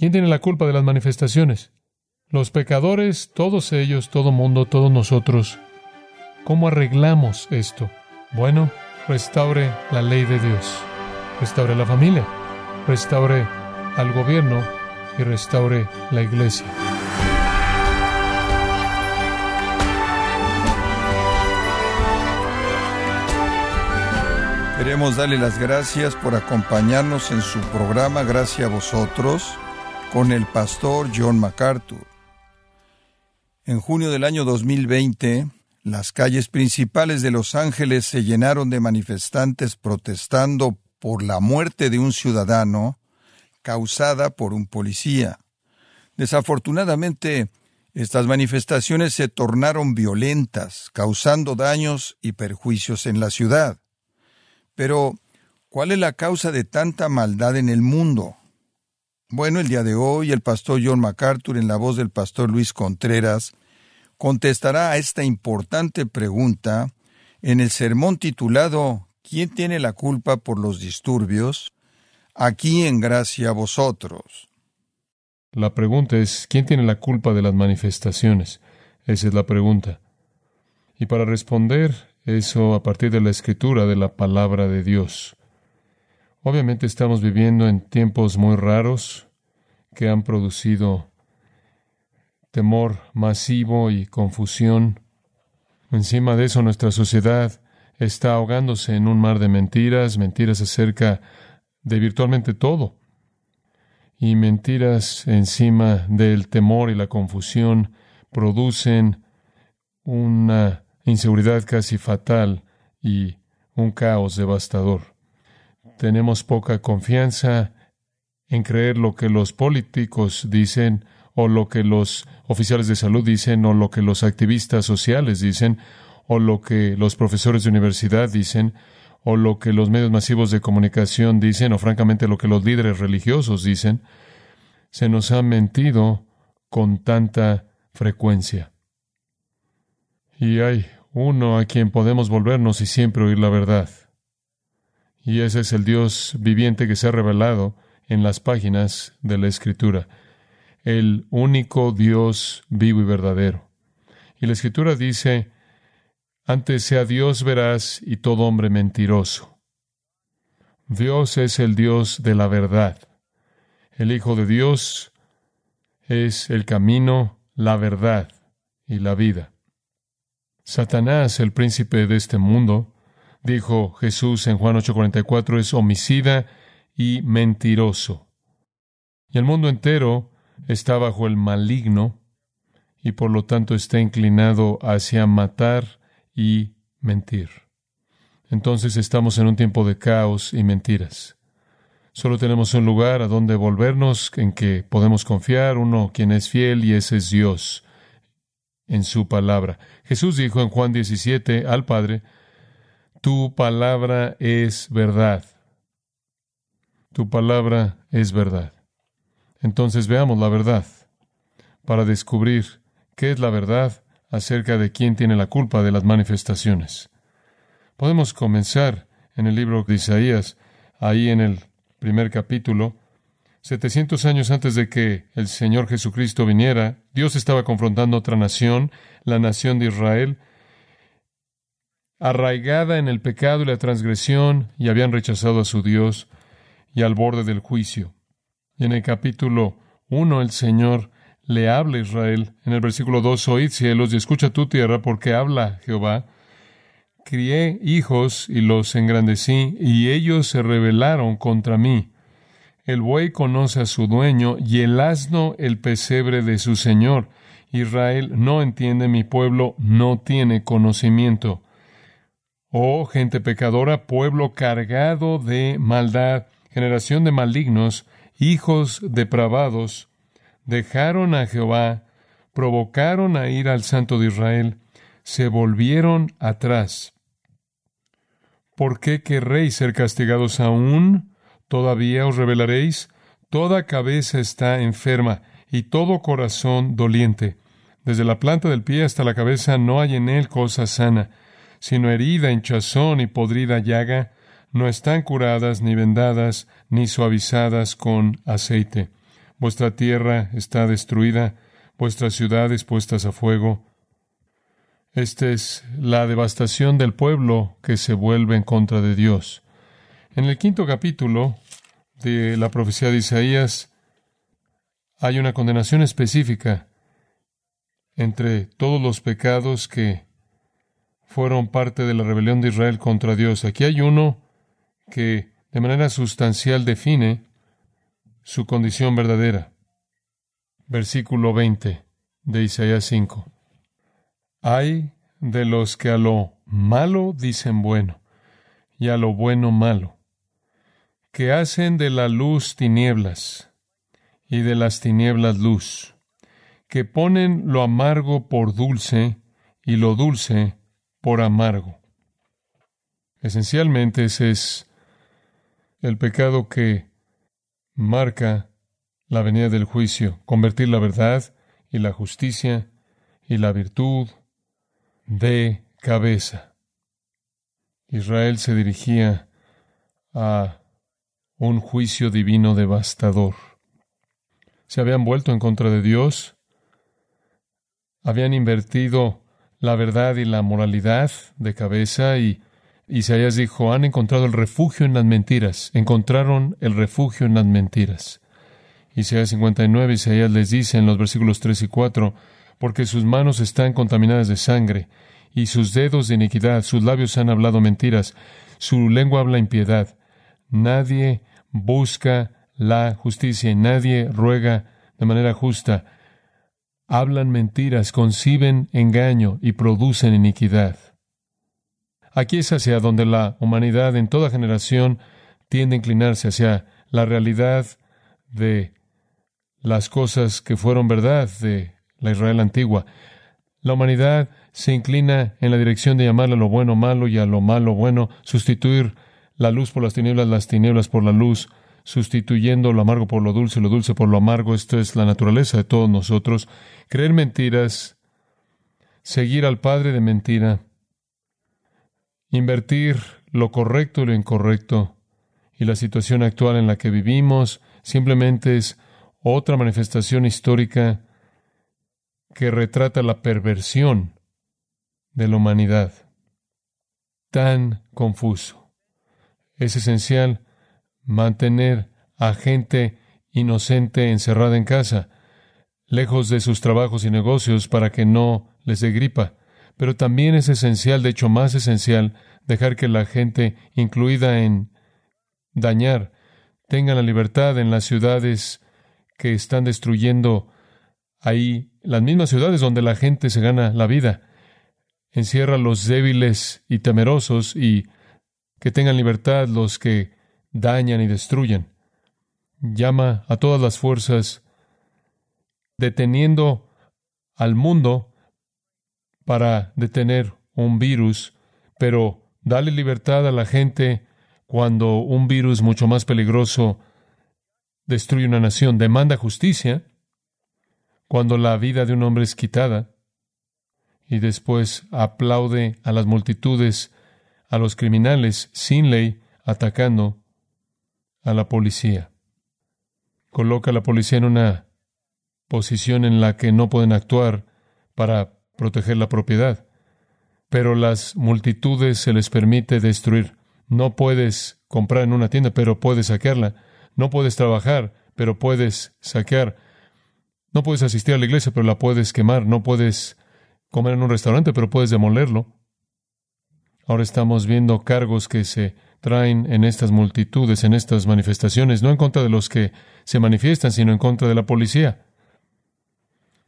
¿Quién tiene la culpa de las manifestaciones? Los pecadores, todos ellos, todo mundo, todos nosotros. ¿Cómo arreglamos esto? Bueno, restaure la ley de Dios, restaure la familia, restaure al gobierno y restaure la iglesia. Queremos darle las gracias por acompañarnos en su programa Gracias a vosotros con el pastor John MacArthur. En junio del año 2020, las calles principales de Los Ángeles se llenaron de manifestantes protestando por la muerte de un ciudadano causada por un policía. Desafortunadamente, estas manifestaciones se tornaron violentas, causando daños y perjuicios en la ciudad. Pero, ¿cuál es la causa de tanta maldad en el mundo? Bueno, el día de hoy el pastor John MacArthur, en la voz del pastor Luis Contreras, contestará a esta importante pregunta en el sermón titulado ¿Quién tiene la culpa por los disturbios? Aquí en gracia a vosotros. La pregunta es ¿quién tiene la culpa de las manifestaciones? Esa es la pregunta. Y para responder eso a partir de la escritura de la palabra de Dios. Obviamente estamos viviendo en tiempos muy raros que han producido temor masivo y confusión. Encima de eso nuestra sociedad está ahogándose en un mar de mentiras, mentiras acerca de virtualmente todo. Y mentiras encima del temor y la confusión producen una inseguridad casi fatal y un caos devastador. Tenemos poca confianza en creer lo que los políticos dicen o lo que los oficiales de salud dicen o lo que los activistas sociales dicen o lo que los profesores de universidad dicen o lo que los medios masivos de comunicación dicen o francamente lo que los líderes religiosos dicen. Se nos ha mentido con tanta frecuencia. Y hay uno a quien podemos volvernos y siempre oír la verdad. Y ese es el Dios viviente que se ha revelado en las páginas de la Escritura, el único Dios vivo y verdadero. Y la Escritura dice, antes sea Dios veraz y todo hombre mentiroso. Dios es el Dios de la verdad. El Hijo de Dios es el camino, la verdad y la vida. Satanás, el príncipe de este mundo, dijo Jesús en Juan 8:44, es homicida y mentiroso. Y el mundo entero está bajo el maligno y por lo tanto está inclinado hacia matar y mentir. Entonces estamos en un tiempo de caos y mentiras. Solo tenemos un lugar a donde volvernos en que podemos confiar, uno quien es fiel y ese es Dios en su palabra. Jesús dijo en Juan 17 al Padre, Tu palabra es verdad. Tu palabra es verdad. Entonces veamos la verdad para descubrir qué es la verdad acerca de quién tiene la culpa de las manifestaciones. Podemos comenzar en el libro de Isaías, ahí en el primer capítulo, Setecientos años antes de que el Señor Jesucristo viniera, Dios estaba confrontando otra nación, la nación de Israel, arraigada en el pecado y la transgresión, y habían rechazado a su Dios y al borde del juicio. Y en el capítulo 1 el Señor le habla a Israel. En el versículo 2, oíd cielos y escucha tu tierra, porque habla Jehová. Crié hijos y los engrandecí, y ellos se rebelaron contra mí. El buey conoce a su dueño y el asno el pesebre de su señor. Israel no entiende, mi pueblo no tiene conocimiento. Oh gente pecadora, pueblo cargado de maldad, generación de malignos, hijos depravados, dejaron a Jehová, provocaron a ir al Santo de Israel, se volvieron atrás. ¿Por qué querréis ser castigados aún? ¿Todavía os revelaréis? Toda cabeza está enferma y todo corazón doliente. Desde la planta del pie hasta la cabeza no hay en él cosa sana, sino herida, hinchazón y podrida llaga, no están curadas, ni vendadas, ni suavizadas con aceite. Vuestra tierra está destruida, vuestras ciudades puestas a fuego. Esta es la devastación del pueblo que se vuelve en contra de Dios. En el quinto capítulo de la profecía de Isaías hay una condenación específica entre todos los pecados que fueron parte de la rebelión de Israel contra Dios. Aquí hay uno que de manera sustancial define su condición verdadera. Versículo 20 de Isaías 5. Hay de los que a lo malo dicen bueno y a lo bueno malo, que hacen de la luz tinieblas y de las tinieblas luz, que ponen lo amargo por dulce y lo dulce por amargo. Esencialmente ese es el pecado que marca la venida del juicio, convertir la verdad y la justicia y la virtud de cabeza. Israel se dirigía a un juicio divino devastador. Se habían vuelto en contra de Dios, habían invertido la verdad y la moralidad de cabeza y Isaías dijo, han encontrado el refugio en las mentiras, encontraron el refugio en las mentiras. Isaías 59, Isaías les dice en los versículos 3 y 4, porque sus manos están contaminadas de sangre, y sus dedos de iniquidad, sus labios han hablado mentiras, su lengua habla impiedad. Nadie busca la justicia y nadie ruega de manera justa. Hablan mentiras, conciben engaño y producen iniquidad. Aquí es hacia donde la humanidad en toda generación tiende a inclinarse hacia la realidad de las cosas que fueron verdad de la Israel antigua. La humanidad se inclina en la dirección de llamar a lo bueno malo y a lo malo bueno, sustituir la luz por las tinieblas, las tinieblas por la luz, sustituyendo lo amargo por lo dulce, lo dulce por lo amargo. Esto es la naturaleza de todos nosotros. Creer mentiras, seguir al padre de mentira, invertir lo correcto y lo incorrecto. Y la situación actual en la que vivimos simplemente es otra manifestación histórica que retrata la perversión de la humanidad. Tan confuso. Es esencial mantener a gente inocente encerrada en casa, lejos de sus trabajos y negocios para que no les dé gripa. Pero también es esencial, de hecho más esencial, dejar que la gente, incluida en dañar, tenga la libertad en las ciudades que están destruyendo ahí, las mismas ciudades donde la gente se gana la vida. Encierra a los débiles y temerosos y que tengan libertad los que dañan y destruyen. Llama a todas las fuerzas deteniendo al mundo para detener un virus, pero dale libertad a la gente cuando un virus mucho más peligroso destruye una nación. Demanda justicia cuando la vida de un hombre es quitada y después aplaude a las multitudes, a los criminales sin ley, atacando a la policía. Coloca a la policía en una posición en la que no pueden actuar para proteger la propiedad. Pero las multitudes se les permite destruir. No puedes comprar en una tienda, pero puedes saquearla. No puedes trabajar, pero puedes saquear. No puedes asistir a la iglesia, pero la puedes quemar. No puedes comer en un restaurante, pero puedes demolerlo. Ahora estamos viendo cargos que se traen en estas multitudes, en estas manifestaciones, no en contra de los que se manifiestan, sino en contra de la policía.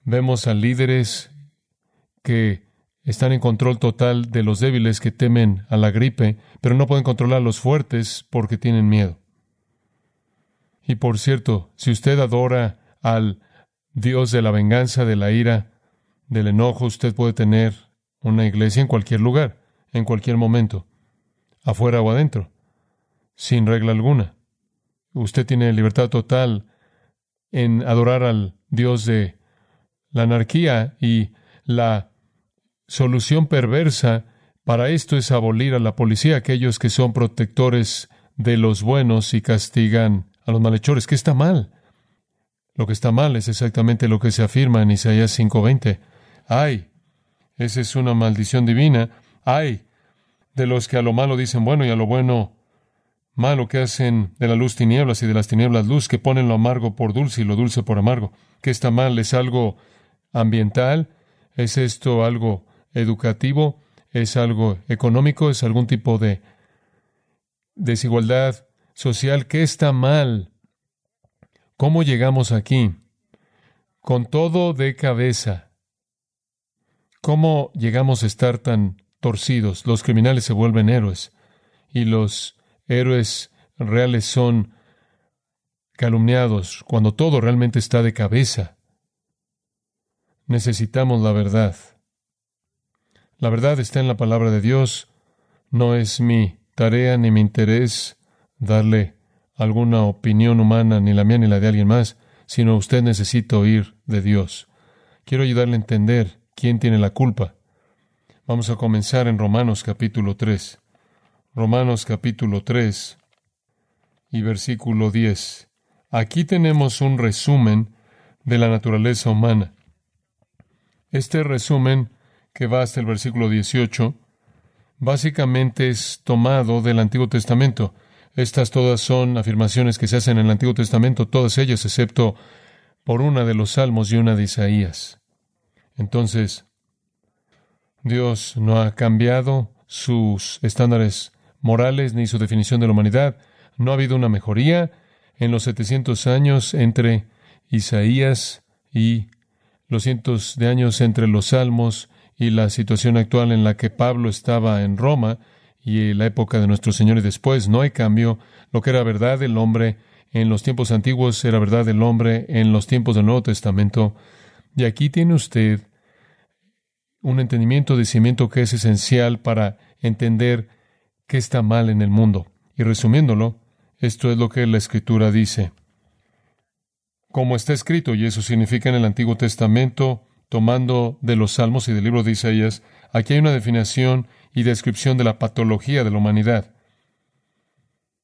Vemos a líderes que están en control total de los débiles que temen a la gripe, pero no pueden controlar a los fuertes porque tienen miedo. Y por cierto, si usted adora al Dios de la venganza, de la ira, del enojo, usted puede tener una iglesia en cualquier lugar, en cualquier momento, afuera o adentro, sin regla alguna. Usted tiene libertad total en adorar al Dios de la anarquía y la solución perversa para esto es abolir a la policía, aquellos que son protectores de los buenos y castigan a los malhechores, que está mal. Lo que está mal es exactamente lo que se afirma en Isaías 5:20. Ay, esa es una maldición divina. Ay, de los que a lo malo dicen bueno y a lo bueno malo, que hacen de la luz tinieblas y de las tinieblas luz, que ponen lo amargo por dulce y lo dulce por amargo. ¿Qué está mal? ¿Es algo ambiental? ¿Es esto algo educativo? ¿Es algo económico? ¿Es algún tipo de desigualdad social? ¿Qué está mal? ¿Cómo llegamos aquí? Con todo de cabeza. ¿Cómo llegamos a estar tan torcidos? Los criminales se vuelven héroes y los héroes reales son calumniados cuando todo realmente está de cabeza. Necesitamos la verdad. La verdad está en la palabra de Dios. No es mi tarea ni mi interés darle alguna opinión humana, ni la mía ni la de alguien más, sino usted necesita oír de Dios. Quiero ayudarle a entender quién tiene la culpa. Vamos a comenzar en Romanos capítulo 3. Romanos capítulo 3 y versículo 10. Aquí tenemos un resumen de la naturaleza humana. Este resumen, que va hasta el versículo 18, básicamente es tomado del Antiguo Testamento. Estas todas son afirmaciones que se hacen en el Antiguo Testamento, todas ellas excepto por una de los Salmos y una de Isaías. Entonces, Dios no ha cambiado sus estándares morales ni su definición de la humanidad. No ha habido una mejoría en los 700 años entre Isaías y los cientos de años entre los salmos y la situación actual en la que Pablo estaba en Roma y la época de nuestro Señor y después. No hay cambio. Lo que era verdad del hombre en los tiempos antiguos era verdad del hombre en los tiempos del Nuevo Testamento. Y aquí tiene usted un entendimiento de cimiento que es esencial para entender qué está mal en el mundo. Y resumiéndolo, esto es lo que la Escritura dice. Como está escrito, y eso significa en el Antiguo Testamento, tomando de los Salmos y del libro de Isaías, aquí hay una definición y descripción de la patología de la humanidad.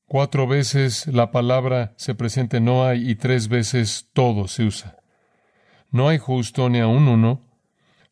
Cuatro veces la palabra se presenta no hay y tres veces todo se usa. No hay justo ni aun uno,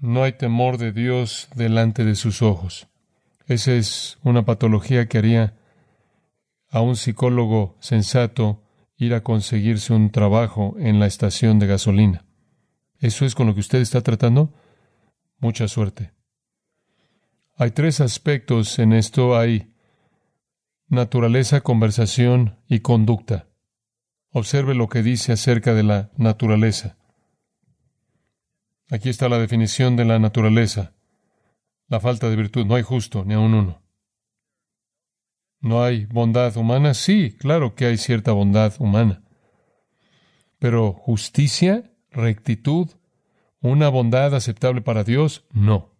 No hay temor de Dios delante de sus ojos. Esa es una patología que haría a un psicólogo sensato ir a conseguirse un trabajo en la estación de gasolina. ¿Eso es con lo que usted está tratando? Mucha suerte. Hay tres aspectos en esto. Hay naturaleza, conversación y conducta. Observe lo que dice acerca de la naturaleza. Aquí está la definición de la naturaleza la falta de virtud. No hay justo, ni aun uno. ¿No hay bondad humana? Sí, claro que hay cierta bondad humana. Pero justicia, rectitud, una bondad aceptable para Dios, no.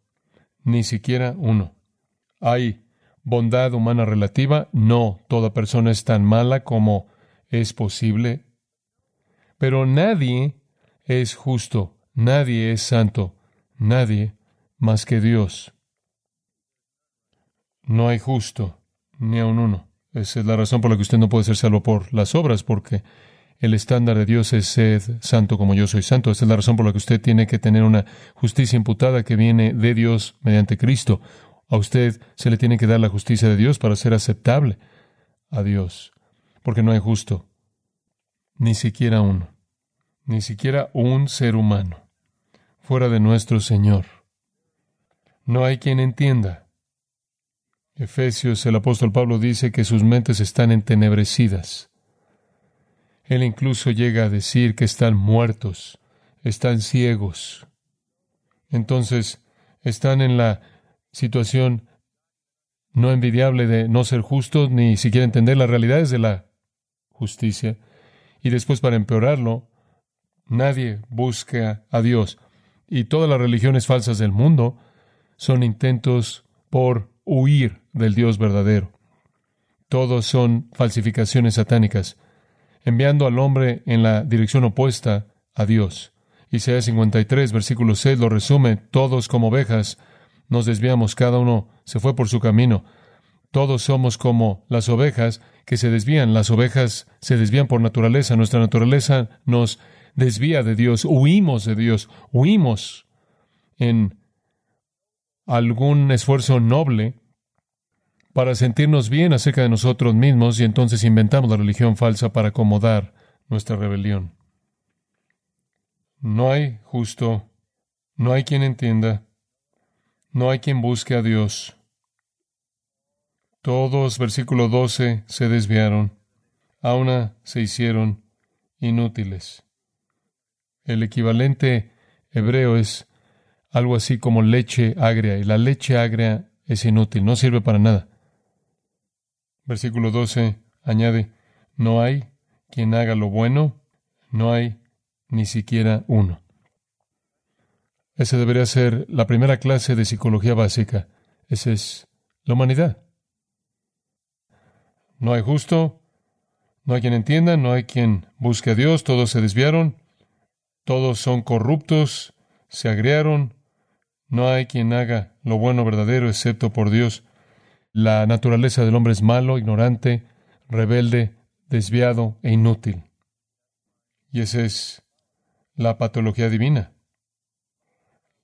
Ni siquiera uno. ¿Hay bondad humana relativa? No, toda persona es tan mala como es posible. Pero nadie es justo, nadie es santo, nadie más que Dios. No hay justo, ni aun uno. Esa es la razón por la que usted no puede ser salvo por las obras, porque el estándar de Dios es ser santo como yo soy santo. Esa es la razón por la que usted tiene que tener una justicia imputada que viene de Dios mediante Cristo. A usted se le tiene que dar la justicia de Dios para ser aceptable a Dios, porque no hay justo, ni siquiera uno, ni siquiera un ser humano, fuera de nuestro Señor. No hay quien entienda. Efesios, el apóstol Pablo dice que sus mentes están entenebrecidas. Él incluso llega a decir que están muertos, están ciegos. Entonces, están en la situación no envidiable de no ser justos ni siquiera entender las realidades de la justicia. Y después, para empeorarlo, Nadie busca a Dios. Y todas las religiones falsas del mundo son intentos por huir del Dios verdadero. Todos son falsificaciones satánicas, enviando al hombre en la dirección opuesta a Dios. Isaías 53, versículo 6 lo resume, todos como ovejas nos desviamos, cada uno se fue por su camino. Todos somos como las ovejas que se desvían. Las ovejas se desvían por naturaleza. Nuestra naturaleza nos desvía de Dios. Huimos de Dios. Huimos en algún esfuerzo noble para sentirnos bien acerca de nosotros mismos y entonces inventamos la religión falsa para acomodar nuestra rebelión. No hay justo, no hay quien entienda, no hay quien busque a Dios. Todos, versículo 12, se desviaron, a una se hicieron inútiles. El equivalente hebreo es algo así como leche agria, y la leche agria es inútil, no sirve para nada. Versículo 12 añade, no hay quien haga lo bueno, no hay ni siquiera uno. Esa debería ser la primera clase de psicología básica. Esa es la humanidad. No hay justo, no hay quien entienda, no hay quien busque a Dios, todos se desviaron, todos son corruptos, se agriaron, no hay quien haga lo bueno verdadero excepto por Dios. La naturaleza del hombre es malo, ignorante, rebelde, desviado e inútil. Y esa es la patología divina.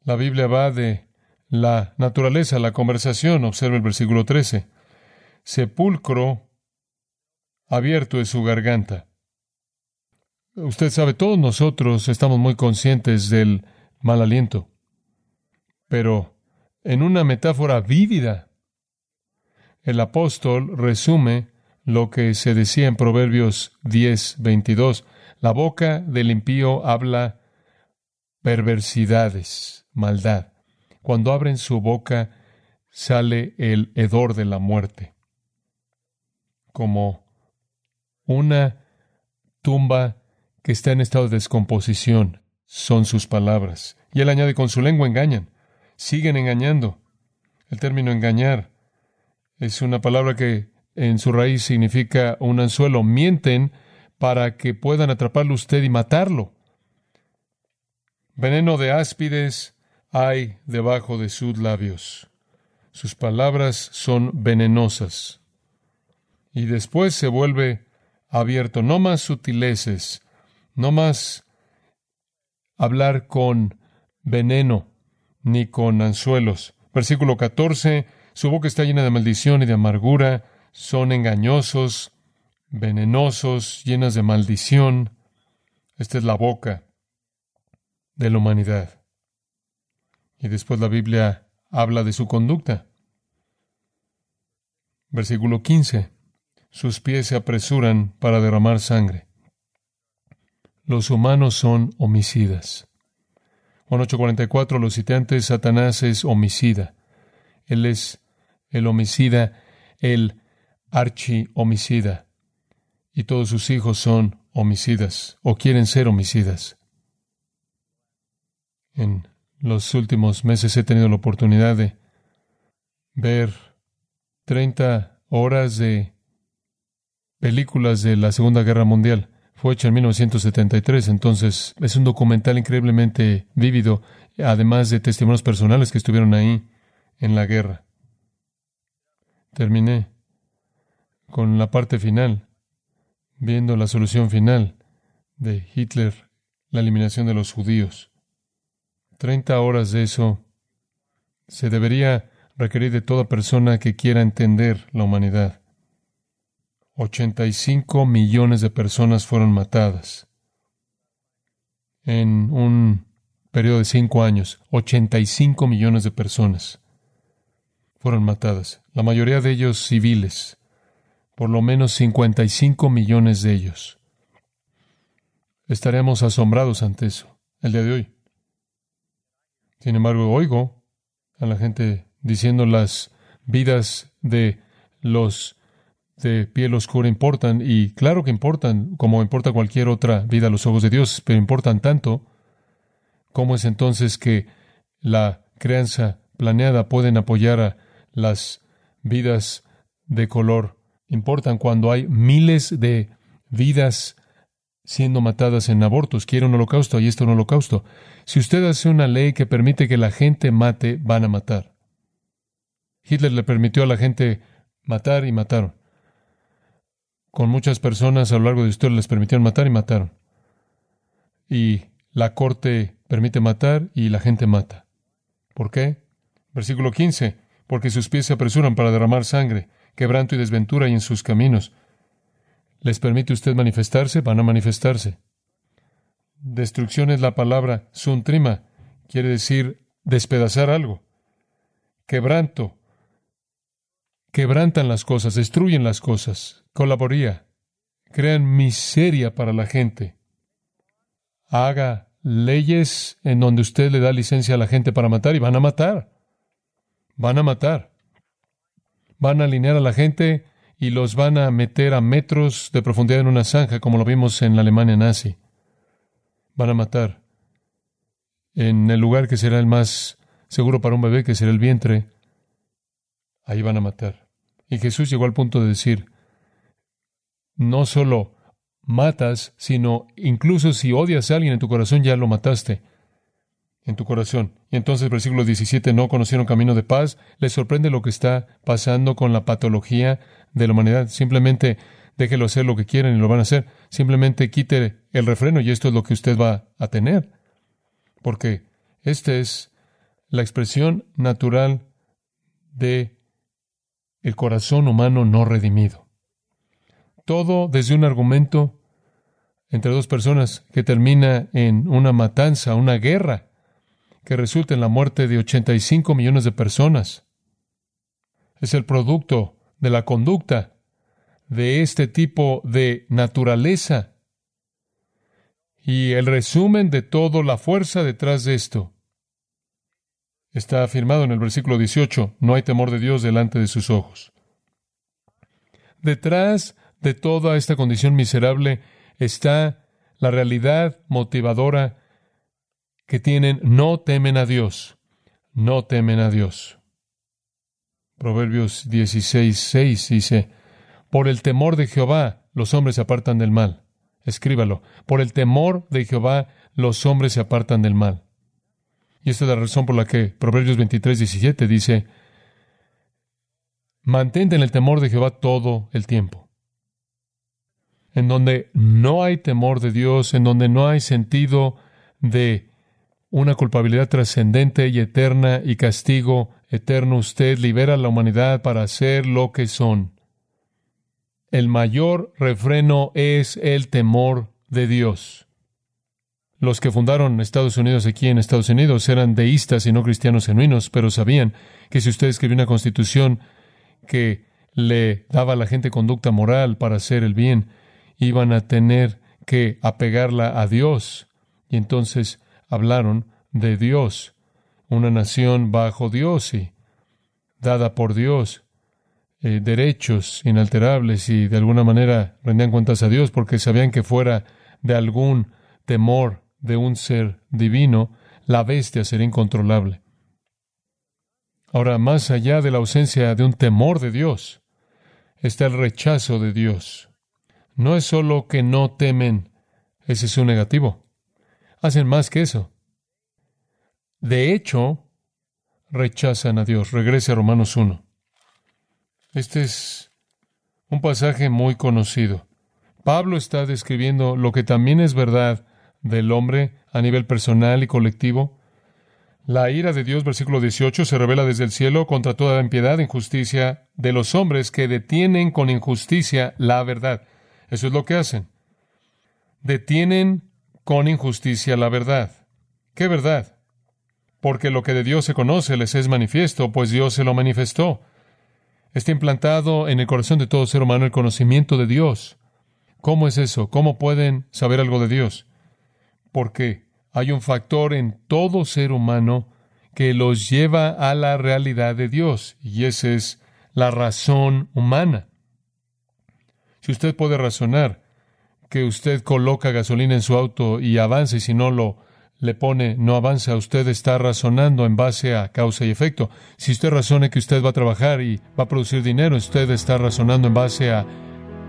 La Biblia va de la naturaleza, la conversación, observa el versículo 13. Sepulcro abierto es su garganta. Usted sabe, todos nosotros estamos muy conscientes del mal aliento, pero en una metáfora vívida, el apóstol resume lo que se decía en Proverbios 10, 22. La boca del impío habla perversidades, maldad. Cuando abren su boca sale el hedor de la muerte, como una tumba que está en estado de descomposición. Son sus palabras. Y él añade, con su lengua engañan. Siguen engañando. El término engañar es una palabra que en su raíz significa un anzuelo. Mienten para que puedan atraparlo usted y matarlo. Veneno de áspides hay debajo de sus labios. Sus palabras son venenosas. Y después se vuelve abierto. No más sutileces, no más hablar con veneno ni con anzuelos. Versículo 14, su boca está llena de maldición y de amargura, son engañosos, venenosos, llenas de maldición. Esta es la boca de la humanidad. Y después la Biblia habla de su conducta. Versículo 15. Sus pies se apresuran para derramar sangre. Los humanos son homicidas. Juan 8:44, los citantes, Satanás es homicida. Él es el homicida, el archi homicida y todos sus hijos son homicidas o quieren ser homicidas. En los últimos meses he tenido la oportunidad de ver 30 horas de películas de la Segunda Guerra Mundial. Fue hecha en 1973, entonces es un documental increíblemente vívido, además de testimonios personales que estuvieron ahí en la guerra. Terminé con la parte final viendo la solución final de Hitler, la eliminación de los judíos. Treinta horas de eso se debería requerir de toda persona que quiera entender la humanidad. 85 millones de personas fueron matadas en un periodo de cinco años. 85 millones de personas fueron matadas, la mayoría de ellos civiles por lo menos 55 millones de ellos. Estaremos asombrados ante eso el día de hoy. Sin embargo, oigo a la gente diciendo las vidas de los de piel oscura importan, y claro que importan, como importa cualquier otra vida a los ojos de Dios, pero importan tanto, ¿cómo es entonces que la crianza planeada pueden apoyar a las vidas de color? Importan cuando hay miles de vidas siendo matadas en abortos. Quiere un holocausto, ahí está un holocausto. Si usted hace una ley que permite que la gente mate, van a matar. Hitler le permitió a la gente matar y mataron. Con muchas personas a lo largo de la historia les permitieron matar y mataron. Y la corte permite matar y la gente mata. ¿Por qué? Versículo 15. Porque sus pies se apresuran para derramar sangre, quebranto y desventura y en sus caminos. ¿Les permite usted manifestarse? Van a manifestarse. Destrucción es la palabra suntrima, quiere decir despedazar algo. Quebranto. Quebrantan las cosas, destruyen las cosas. Colaboría. Crean miseria para la gente. Haga leyes en donde usted le da licencia a la gente para matar y van a matar. Van a matar. Van a alinear a la gente y los van a meter a metros de profundidad en una zanja, como lo vimos en la Alemania nazi. Van a matar. En el lugar que será el más seguro para un bebé, que será el vientre, ahí van a matar. Y Jesús llegó al punto de decir, no solo matas, sino incluso si odias a alguien en tu corazón, ya lo mataste en tu corazón. Y entonces, versículo 17, no conocieron camino de paz. Les sorprende lo que está pasando con la patología de la humanidad. Simplemente déjelo hacer lo que quieren y lo van a hacer. Simplemente quite el refreno y esto es lo que usted va a tener. Porque esta es la expresión natural de el corazón humano no redimido. Todo desde un argumento entre dos personas que termina en una matanza, una guerra, que resulta en la muerte de 85 millones de personas. Es el producto de la conducta de este tipo de naturaleza. Y el resumen de toda la fuerza detrás de esto está afirmado en el versículo 18, no hay temor de Dios delante de sus ojos. Detrás de toda esta condición miserable está la realidad motivadora que tienen, no temen a Dios, no temen a Dios. Proverbios 16, 6 dice, por el temor de Jehová los hombres se apartan del mal. Escríbalo, por el temor de Jehová los hombres se apartan del mal. Y esta es la razón por la que Proverbios 23, 17 dice, mantente en el temor de Jehová todo el tiempo. En donde no hay temor de Dios, en donde no hay sentido de una culpabilidad trascendente y eterna y castigo eterno, usted libera a la humanidad para hacer lo que son. El mayor refreno es el temor de Dios. Los que fundaron Estados Unidos aquí en Estados Unidos eran deístas y no cristianos genuinos, pero sabían que si usted escribía una constitución que le daba a la gente conducta moral para hacer el bien, iban a tener que apegarla a Dios. Y entonces hablaron de Dios, una nación bajo Dios y dada por Dios, eh, derechos inalterables y de alguna manera rendían cuentas a Dios porque sabían que fuera de algún temor de un ser divino, la bestia sería incontrolable. Ahora, más allá de la ausencia de un temor de Dios, está el rechazo de Dios. No es solo que no temen, ese es un negativo. Hacen más que eso. De hecho, rechazan a Dios. Regrese a Romanos 1. Este es un pasaje muy conocido. Pablo está describiendo lo que también es verdad del hombre a nivel personal y colectivo. La ira de Dios, versículo 18, se revela desde el cielo contra toda impiedad e injusticia de los hombres que detienen con injusticia la verdad. Eso es lo que hacen. Detienen con injusticia la verdad. ¿Qué verdad? Porque lo que de Dios se conoce les es manifiesto, pues Dios se lo manifestó. Está implantado en el corazón de todo ser humano el conocimiento de Dios. ¿Cómo es eso? ¿Cómo pueden saber algo de Dios? Porque hay un factor en todo ser humano que los lleva a la realidad de Dios, y esa es la razón humana. Si usted puede razonar que usted coloca gasolina en su auto y avanza y si no lo le pone no avanza, usted está razonando en base a causa y efecto. Si usted razona que usted va a trabajar y va a producir dinero, usted está razonando en base a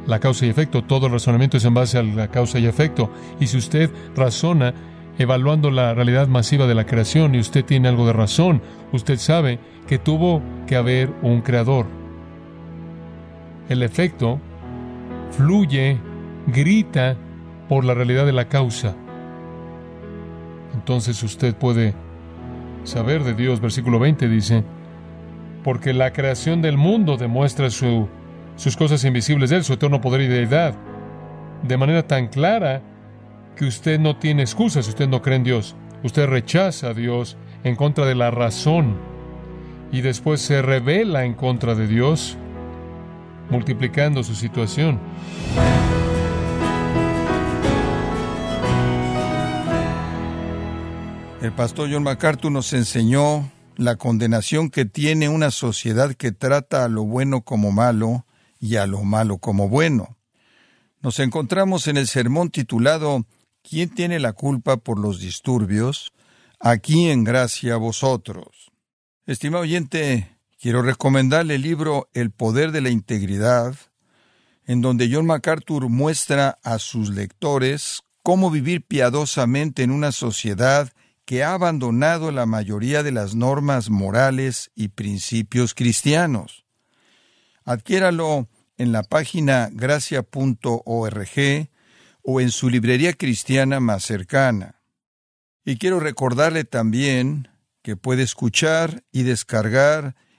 la causa y efecto. Todo el razonamiento es en base a la causa y efecto. Y si usted razona evaluando la realidad masiva de la creación y usted tiene algo de razón, usted sabe que tuvo que haber un creador. El efecto fluye, grita por la realidad de la causa entonces usted puede saber de Dios. Versículo 20 dice, porque la creación del mundo demuestra su, sus cosas invisibles de Él, su eterno poder y deidad, de manera tan clara que usted no tiene excusas si usted no cree en Dios. Usted rechaza a Dios en contra de la razón y después se revela en contra de Dios, multiplicando su situación. El pastor John MacArthur nos enseñó la condenación que tiene una sociedad que trata a lo bueno como malo y a lo malo como bueno. Nos encontramos en el sermón titulado ¿Quién tiene la culpa por los disturbios? Aquí en gracia a vosotros. Estimado oyente, quiero recomendarle el libro El poder de la integridad, en donde John MacArthur muestra a sus lectores cómo vivir piadosamente en una sociedad que ha abandonado la mayoría de las normas morales y principios cristianos. Adquiéralo en la página gracia.org o en su librería cristiana más cercana. Y quiero recordarle también que puede escuchar y descargar